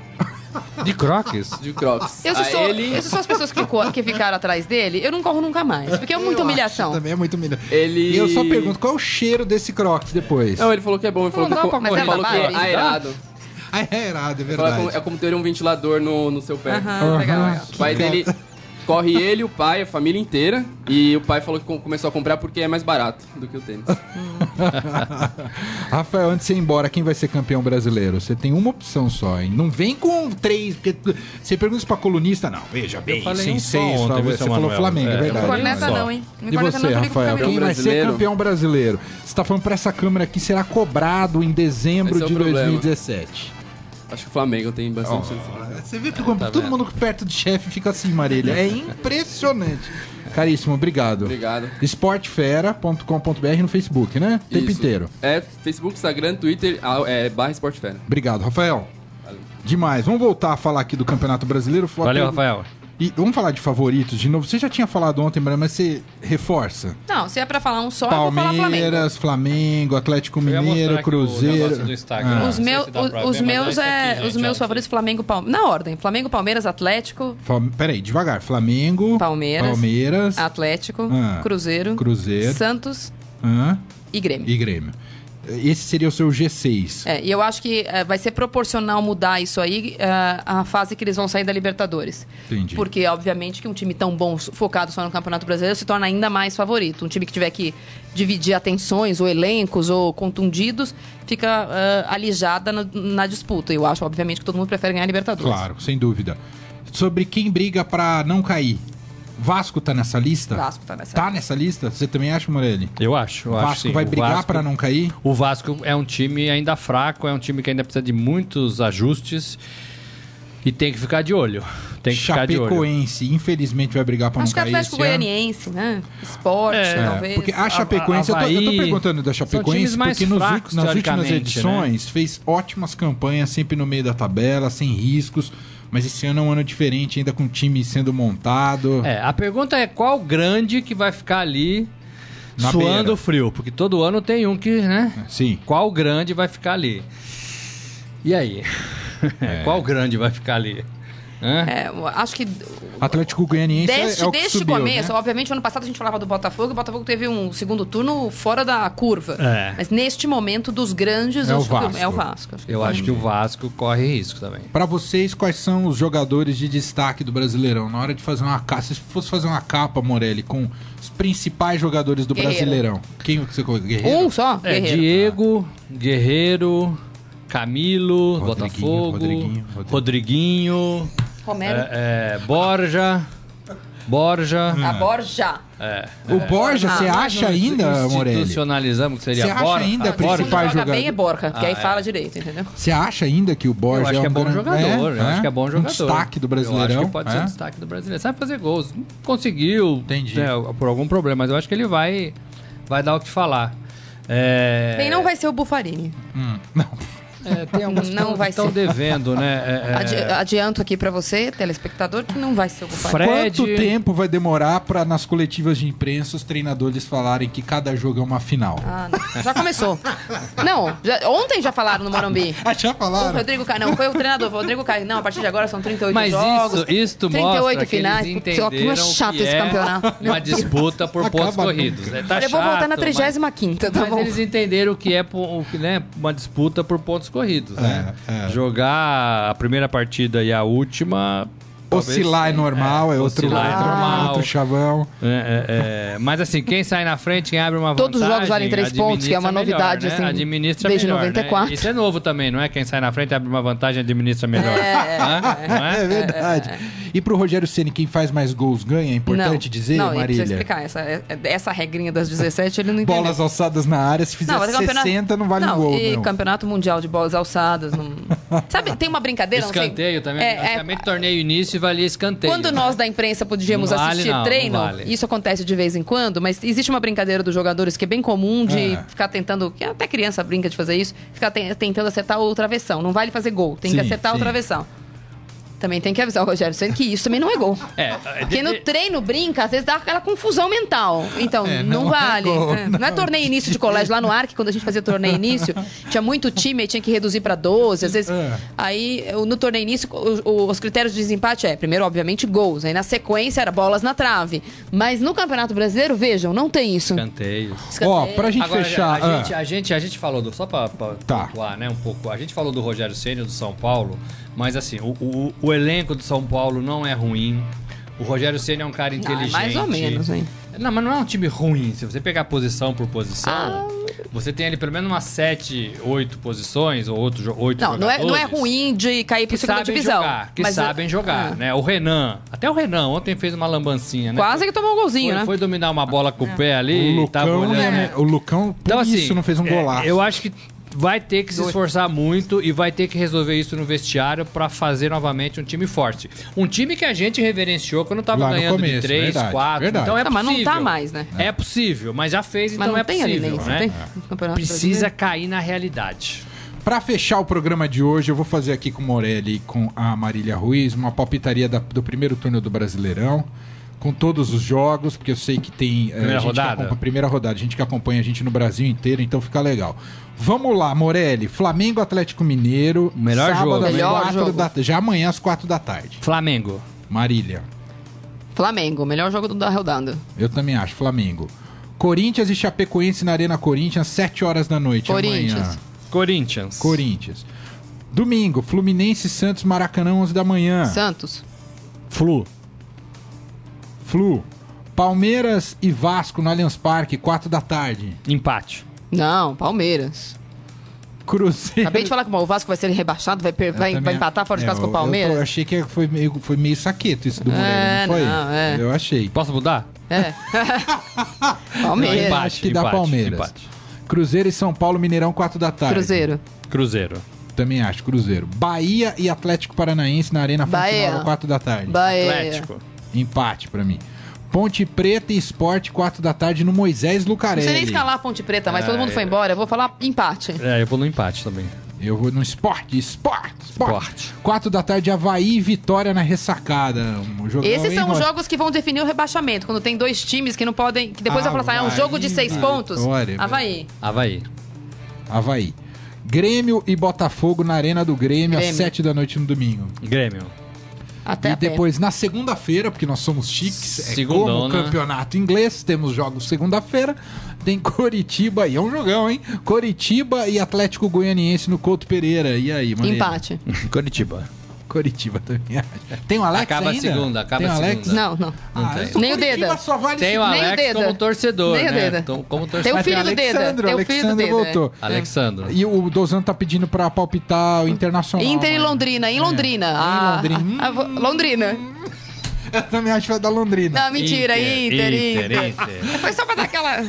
De croques? De crocs. Eu sou, ele... eu sou as pessoas que, que ficaram atrás dele, eu não corro nunca mais. Porque é muita eu humilhação. Também é muito humilhação. Ele... E eu só pergunto qual é o cheiro desse crocs depois. Não, ele falou que é bom. Ele falou, não, que, não, ele falou que é aerado. Ah, é aerado, é verdade. É como, é como ter um ventilador no, no seu pé. Aham, legal, legal. O pai dele Corre ele, o pai, a família inteira. E o pai falou que começou a comprar porque é mais barato do que o tênis. [laughs] Rafael, antes de você ir embora, quem vai ser campeão brasileiro? Você tem uma opção só, hein? Não vem com três, porque você pergunta isso pra colunista, não. Veja bem, sem um seis. Ontem, você falou Flamengo, é, é verdade. Não corneta não, hein? e você, Rafael, quem vai ser campeão brasileiro? Você tá falando pra essa câmera aqui, será cobrado em dezembro é de 2017. Acho que o Flamengo tem bastante oh, Você vê que tá todo vendo? mundo perto de chefe fica assim, Marília. É impressionante. Caríssimo, obrigado. Obrigado. Esportefera.com.br no Facebook, né? O tempo inteiro. É Facebook, Instagram, Twitter, ah, é, barra Esportefera. Obrigado, Rafael. Valeu. Demais. Vamos voltar a falar aqui do Campeonato Brasileiro. Valeu, Rafael. E vamos falar de favoritos de novo. Você já tinha falado ontem, mas você reforça? Não, se é pra falar um só, Palmeiras, Flamengo. Flamengo. Atlético Mineiro, Cruzeiro. Ah. Os, meu, os meus é, os meus favoritos Flamengo, Palmeiras. Na ordem, Flamengo, Palmeiras, Atlético. Fal... Peraí, devagar. Flamengo, Palmeiras, Palmeiras Atlético, ah. Cruzeiro, Cruzeiro, Santos ah. e Grêmio. E Grêmio. Esse seria o seu G6. É, e eu acho que é, vai ser proporcional mudar isso aí é, a fase que eles vão sair da Libertadores. Entendi. Porque, obviamente, que um time tão bom, focado só no Campeonato Brasileiro, se torna ainda mais favorito. Um time que tiver que dividir atenções, ou elencos, ou contundidos, fica uh, alijada na, na disputa. Eu acho, obviamente, que todo mundo prefere ganhar a Libertadores. Claro, sem dúvida. Sobre quem briga para não cair. Vasco tá nessa lista? Vasco tá nessa tá lista. nessa lista? Você também acha, Morelli? Eu acho. O Vasco acho, vai brigar para não cair? O Vasco é um time ainda fraco, é um time que ainda precisa de muitos ajustes e tem que ficar de olho. Tem que Chapecoense, infelizmente, vai brigar para não cair. Acho que é Atlético Goianiense, né? Esporte, é, talvez. Porque a Chapecoense, a, a, eu, tô, eu, tô, perguntando da Chapecoense, porque nos, fracos, nas últimas né? edições né? fez ótimas campanhas, sempre no meio da tabela, sem riscos. Mas esse ano é um ano diferente, ainda com o time sendo montado. É, a pergunta é qual grande que vai ficar ali Na suando beira. frio? Porque todo ano tem um que, né? Sim. Qual grande vai ficar ali? E aí? É. [laughs] qual grande vai ficar ali? É, acho que. Atlético Goianiense deste, é o que Desde subiu, começo, né? obviamente, ano passado a gente falava do Botafogo, e o Botafogo teve um segundo turno fora da curva. É. Mas neste momento, dos grandes, É o acho que Vasco. é o Vasco. Acho que Eu acho que o Vasco corre risco também. Pra vocês, quais são os jogadores de destaque do Brasileirão? Na hora de fazer uma capa, se fosse fazer uma capa, Morelli, com os principais jogadores do Guerreiro. Brasileirão, quem você colocou? Guerreiro? Um só? É, Guerreiro. Diego, Guerreiro, Camilo, Rodriguinho, Botafogo, Rodriguinho, Rodriguinho, Romero. é, é, Borja, Borja. A Borja. É. O Borja, Ah, você mas acha ainda, Morelli? Institucionalizamos que seria Você acha Borja. ainda Ah, a principal joga jogador? bem é Borja, que Ah, aí é. fala direito, entendeu? Você acha ainda que o Borja Eu acho que é um bom gran- jogador, eu acho que é bom Um jogador. destaque do Eu Brasileirão? acho que pode é? ser destaque do brasileiro. Sabe fazer gols. Não conseguiu, Entendi. né, por algum problema, mas eu acho que ele vai, vai dar o que falar. É, Bem, não vai ser o Bufarini. Hum, não. É, tem alguns que Não vai estão ser. devendo, né? É, é, Adi- Adianto aqui pra você, telespectador, que não vai ser o. Fred- Quanto tempo vai demorar pra nas coletivas de imprensa os treinadores falarem que cada jogo é uma final? Ah. Já começou. Não, já- ontem já falaram no Morumbi. [laughs] Ah, já O falaram? Rodrigo Caio, não, foi o treinador, foi o Rodrigo Caio. Não, a partir de agora são 38 Mas jogos. isso, isso 38 mostra que finais. eles que entenderam chato que esse é campeonato. Uma disputa por Acaba pontos corridos. né? Tá eu vou voltar na chato, mas- 35 tá Mas bom? eles entenderam que é o que, né, uma disputa por pontos corridos, né? É, é. Jogar a primeira partida e a última. Talvez- Oscilar é normal, é, outro, oscilar é outro- normal. outro chavão. É, é, é. Mas assim, quem sai na frente, quem abre uma Todos os vantagem, jogos valem três pontos, que é uma novidade, melhor, assim, né? Administra desde melhor, 94. Né? Isso é novo também, não é? Quem sai na frente abre uma vantagem, administra melhor. Não É verdade. E pro Rogério Ceni, quem faz mais gols ganha? É importante dizer, não, Marília? precisa explicar. Essa, essa regrinha das 17 ele não entendeu. Bolas alçadas na área, se fizer é 60 não vale não, gol, e não. campeonato mundial de bolas alçadas. Não... [laughs] Sabe, tem uma brincadeira, não. Escanteio também. É, é, Antigamente, torneio início valia escanteio. Quando nós da imprensa podíamos Não vale, assistir não, não treino, vale. isso acontece de vez em quando, mas existe uma brincadeira dos jogadores que é bem comum de É. ficar tentando, que até criança brinca de fazer isso, ficar ten- tentando acertar o travessão. Não vale fazer gol, tem que Sim, acertar sim. o travessão. Também tem que avisar o Rogério sendo que isso também não é gol. É, Porque no treino brinca, às vezes dá aquela confusão mental. Então, É, não, não é vale. gol, É, não é torneio início de colégio. Lá no Arc, quando a gente fazia torneio início, tinha muito time, aí tinha que reduzir pra 12. Às vezes. É. Aí, no torneio início, o- o- os critérios de desempate é, primeiro, obviamente, gols. Aí na sequência era bolas na trave. Mas no Campeonato Brasileiro, vejam, não tem isso. Escanteio. Ó, Escanteio. pra gente Agora, fechar... a, ah, gente, a, gente, a gente falou do. Só pra, pra Tá. pontuar, né? Um pouco. A gente falou do Rogério Ceni do São Paulo, mas assim, o, o, o elenco do São Paulo não é ruim. O Rogério Ceni é um cara Ah, inteligente. mais ou menos, hein? Não, mas não é um time ruim. Se você pegar posição por posição, Ah. você tem ali pelo menos umas 7, 8 posições, ou 8, 8 Não, não é, não é jogadores ruim de cair pra segunda divisão. jogar, que mas, sabem jogar, ah, né? O Renan, até o Renan ontem fez uma lambancinha, né? Quase que tomou um golzinho, foi, né? foi dominar uma bola com o pé ali, o tava Lucão, olhando. né, o Lucão, por Então, assim, isso não fez um é, golaço. eu acho que vai ter que se esforçar muito e vai ter que resolver isso no vestiário pra fazer novamente um time forte. Um time que a gente reverenciou quando tava Lá ganhando começo, de 3, verdade, 4. verdade. Então é Não, mas não possível. tá mais, né? É possível, mas já fez, Mas então não é tem possível, né? tem Precisa cair na realidade. Pra fechar o programa de hoje, eu vou fazer aqui com o Morelli e com a Marília Ruiz uma palpitaria da- do primeiro turno do Brasileirão. Com todos os jogos, porque eu sei que tem. eh, Primeira que rodada? acompanha- primeira rodada, gente que acompanha a gente no Brasil inteiro, então fica legal. Vamos lá, Morelli. Flamengo Atlético Mineiro. Melhor sábado jogo. Melhor jogo. Da, já amanhã às quatro da tarde. Flamengo. Marília. Flamengo, melhor jogo do- da rodada. Eu também acho, Flamengo. Corinthians e Chapecoense na Arena Corinthians, 7 horas da noite Corinthians. amanhã. Corinthians. Corinthians. Domingo, Fluminense Santos Maracanã, 11 da manhã. Santos. Flu. Flu. Palmeiras e Vasco no Allianz Parque, 4 da tarde. Empate. Não, Palmeiras. Cruzeiro. Acabei de falar que o Vasco vai ser rebaixado, vai, per- vai, também- vai empatar fora de É, casa com o eu- Palmeiras. Eu, achei que foi meio, foi meio saqueto isso do É, Moreira, não foi? não, é. Eu achei. Posso mudar? É. [laughs] Palmeiras. Empate, acho que dá Palmeiras. empate. Cruzeiro e São Paulo, Mineirão, 4 da tarde. Cruzeiro. Cruzeiro. Também acho, Cruzeiro. Bahia e Atlético Paranaense na Arena Fonte Bahia. Nova, 4 da tarde. Bahia. Atlético. Empate pra mim. Ponte Preta e Esporte, 4 da tarde no Moisés Não Lucarelli. sei nem escalar a Ponte Preta, mas todo mundo foi embora. Eu vou falar empate. É, eu vou no empate também. Eu vou no esporte, esporte, esporte. Esporte. 4 da tarde, Havaí e Vitória na ressacada. Um jogão, Esses são os jogos que vão definir o rebaixamento. Quando tem dois times que não podem. Que depois vai falar assim, ah, é um jogo de seis Havaí, pontos. Vitória, Havaí. Havaí. Havaí. Grêmio e Botafogo na Arena do Grêmio, às Grêmio. 7 da noite no domingo. Grêmio. Até e depois, na segunda-feira, porque nós somos chiques, é como né? campeonato inglês, temos jogos segunda-feira. Tem Coritiba, e é um jogão, hein? Coritiba e Atlético Goianiense no Couto Pereira. E aí, mano? Empate. Coritiba. Coritiba também. [laughs] Tem o Alex acaba ainda? a segunda, acaba tem a segunda. segunda. Não, não. não ah, tem. Nem o Deda. Vale tem o Alex o como torcedor, Nem né? o Deda. Como torcedor. Tem o filho do Deda. Tem o filho do Deda. voltou. É. Alexandre. E o Dozan tá pedindo pra palpitar o Internacional. Inter e Londrina. Em Londrina. É. Ah, em Londrina. Ah, Londrina. Eu também acho que vai dar Londrina. Não, mentira, Inter, Inter. Inter. Inter. Foi só pra dar aquela.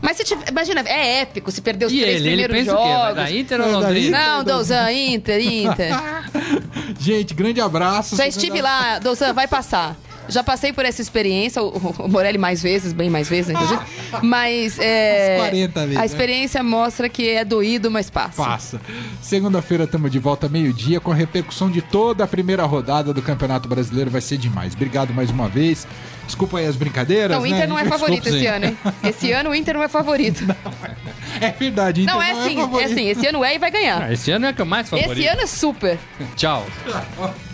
Mas se tiver, imagina, é épico se perder os e três ele, primeiros ele pensa jogos. O quê? Vai dar Inter ou Londrina? Não, Douzan, Inter, Inter. [laughs] Gente, grande abraço. Já estive lá, Douzan, vai passar. Já passei por essa experiência, o, Morelli mais vezes, bem mais vezes, inclusive. Mas é, 40 vezes, a né? experiência né? mostra que é doído, mas passa. Passa. Segunda-feira estamos de volta meio-dia com a repercussão de toda a primeira rodada do Campeonato Brasileiro. Vai ser demais. Obrigado mais uma vez. Desculpa aí as brincadeiras. Não, o Inter né? não é favorito Desculpa, esse sim. ano, hein? Esse ano o Inter não é favorito. [laughs] Não, é verdade, Inter não, é, não é, assim, é assim, esse ano é e vai ganhar. Ah, esse ano é que é mais favorito. Esse ano é super. Tchau. [laughs]